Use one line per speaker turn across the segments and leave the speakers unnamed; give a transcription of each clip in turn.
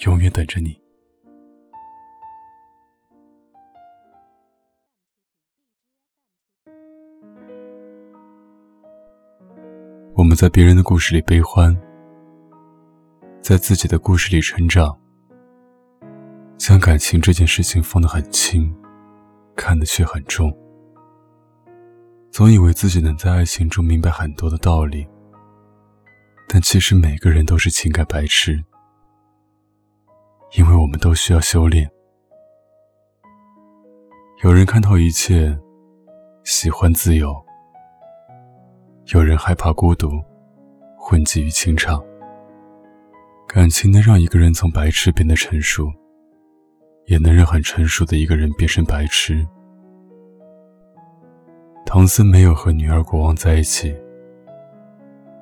永远等着你。我们在别人的故事里悲欢，在自己的故事里成长，将感情这件事情放得很轻，看得却很重，总以为自己能在爱情中明白很多的道理。但其实每个人都是情感白痴，因为我们都需要修炼。有人看透一切，喜欢自由；有人害怕孤独，混迹于情场。感情能让一个人从白痴变得成熟，也能让很成熟的一个人变成白痴。唐僧没有和女儿国王在一起。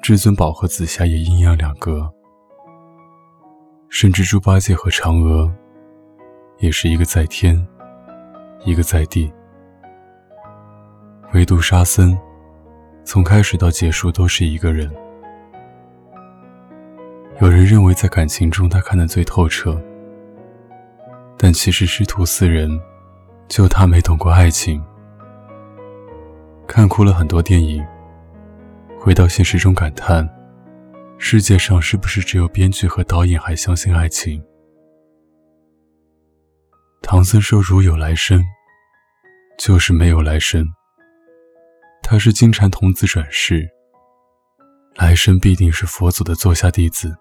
至尊宝和紫霞也阴阳两隔，甚至猪八戒和嫦娥，也是一个在天，一个在地。唯独沙僧，从开始到结束都是一个人。有人认为在感情中他看得最透彻，但其实师徒四人，就他没懂过爱情，看哭了很多电影。回到现实中感叹：世界上是不是只有编剧和导演还相信爱情？唐僧说：“如有来生，就是没有来生。”他是金蝉童子转世，来生必定是佛祖的座下弟子。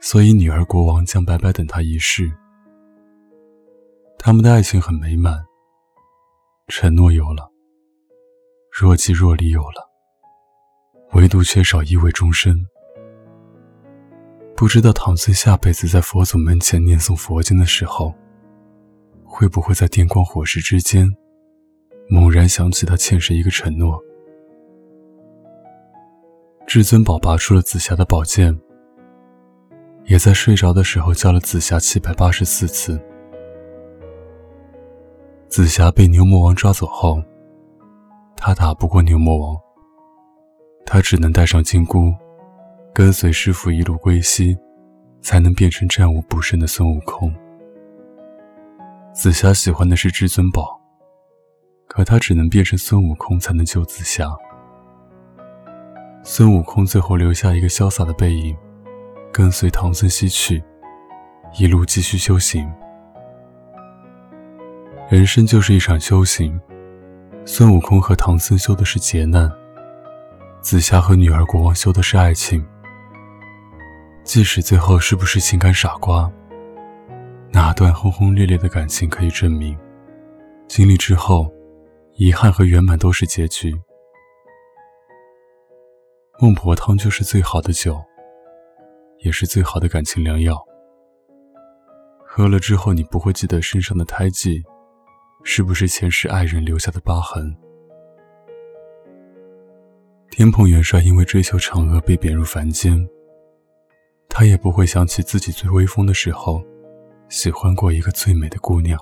所以女儿国王将白白等他一世。他们的爱情很美满，承诺有了，若即若离有了。唯独缺少一味终身。不知道唐僧下辈子在佛祖门前念诵佛经的时候，会不会在电光火石之间，猛然想起他欠谁一个承诺？至尊宝拔出了紫霞的宝剑，也在睡着的时候叫了紫霞七百八十四次。紫霞被牛魔王抓走后，他打不过牛魔王。他只能带上金箍，跟随师傅一路归西，才能变成战无不胜的孙悟空。紫霞喜欢的是至尊宝，可他只能变成孙悟空才能救紫霞。孙悟空最后留下一个潇洒的背影，跟随唐僧西去，一路继续修行。人生就是一场修行，孙悟空和唐僧修的是劫难。紫霞和女儿国王修的是爱情，即使最后是不是情感傻瓜，哪段轰轰烈烈的感情可以证明？经历之后，遗憾和圆满都是结局。孟婆汤就是最好的酒，也是最好的感情良药。喝了之后，你不会记得身上的胎记，是不是前世爱人留下的疤痕？天蓬元帅因为追求嫦娥被贬入凡间，他也不会想起自己最威风的时候，喜欢过一个最美的姑娘。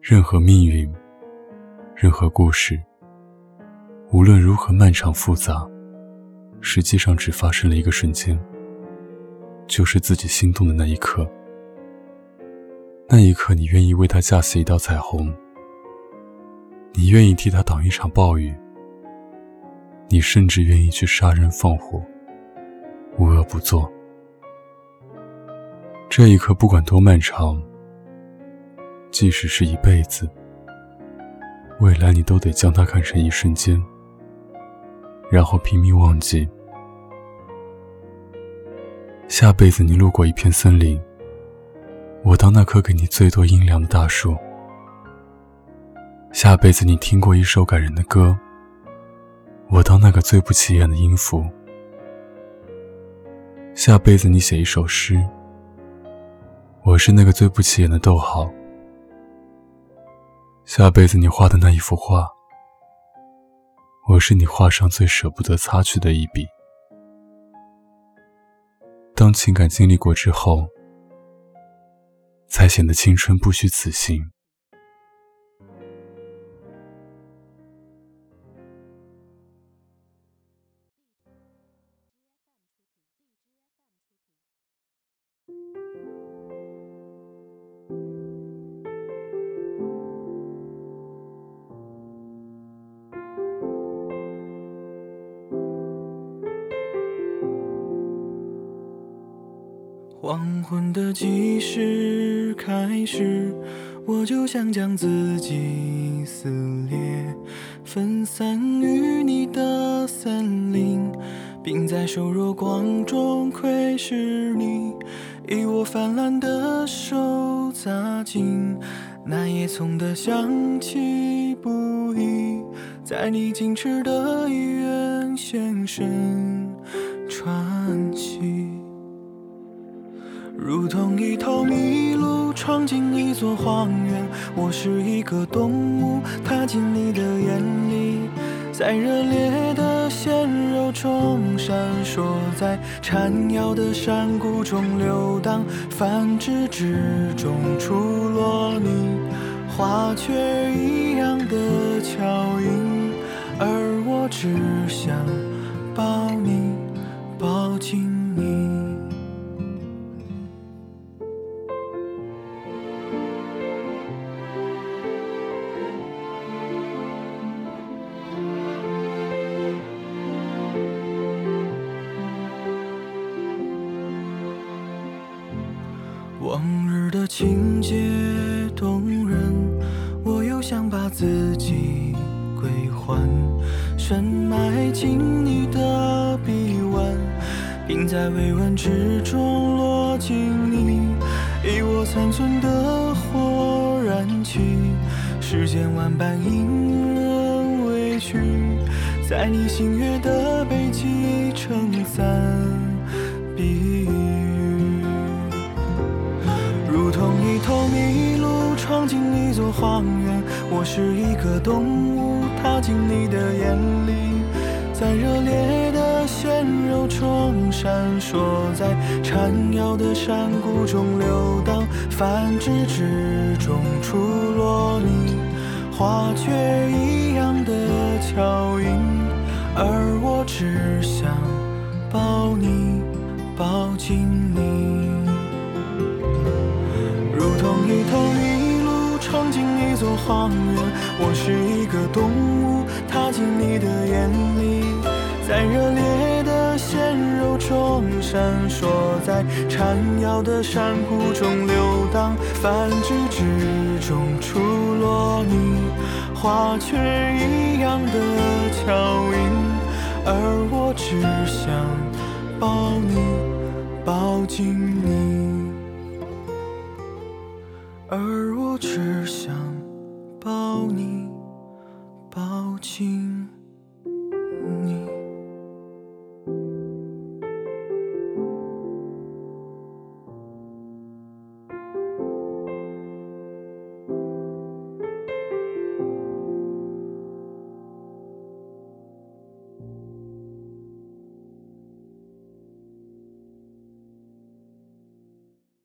任何命运，任何故事，无论如何漫长复杂，实际上只发生了一个瞬间，就是自己心动的那一刻。那一刻，你愿意为他架起一道彩虹。你愿意替他挡一场暴雨，你甚至愿意去杀人放火，无恶不作。这一刻不管多漫长，即使是一辈子，未来你都得将它看成一瞬间，然后拼命忘记。下辈子你路过一片森林，我当那棵给你最多阴凉的大树。下辈子你听过一首感人的歌，我当那个最不起眼的音符。下辈子你写一首诗，我是那个最不起眼的逗号。下辈子你画的那一幅画，我是你画上最舍不得擦去的一笔。当情感经历过之后，才显得青春不虚此行。
黄昏的计时开始，我就想将自己撕裂，分散于你的森林，并在瘦弱光中窥视你，以我泛滥的手扎进那叶葱的香气不已，在你矜持的医院现身喘息。如同一头麋鹿闯进一座荒原，我是一个动物踏进你的眼里，在热烈的鲜肉中闪烁，在缠腰的山谷中流荡，繁殖之中出落你。花雀一样的巧音，而我只想抱你，抱紧。情节动人，我又想把自己归还，深埋进你的臂弯，并在微温之中落进你，以我残存的火燃起世间万般隐忍委屈，在你星月的背脊撑伞避雨。一头麋鹿闯进一座荒原，我是一个动物踏进你的眼里，在热烈的鲜肉中闪烁，在缠腰的山谷中流荡，繁殖之中出落你。花雀一样的巧音，而我只想抱你，抱紧荒原，我是一个动物踏进你的眼里，在热烈的鲜肉中闪烁，在缠绕的山谷中流荡，繁殖之中出落你花雀一样的巧音，而我只想抱你，抱紧你。而我只想。抱你抱紧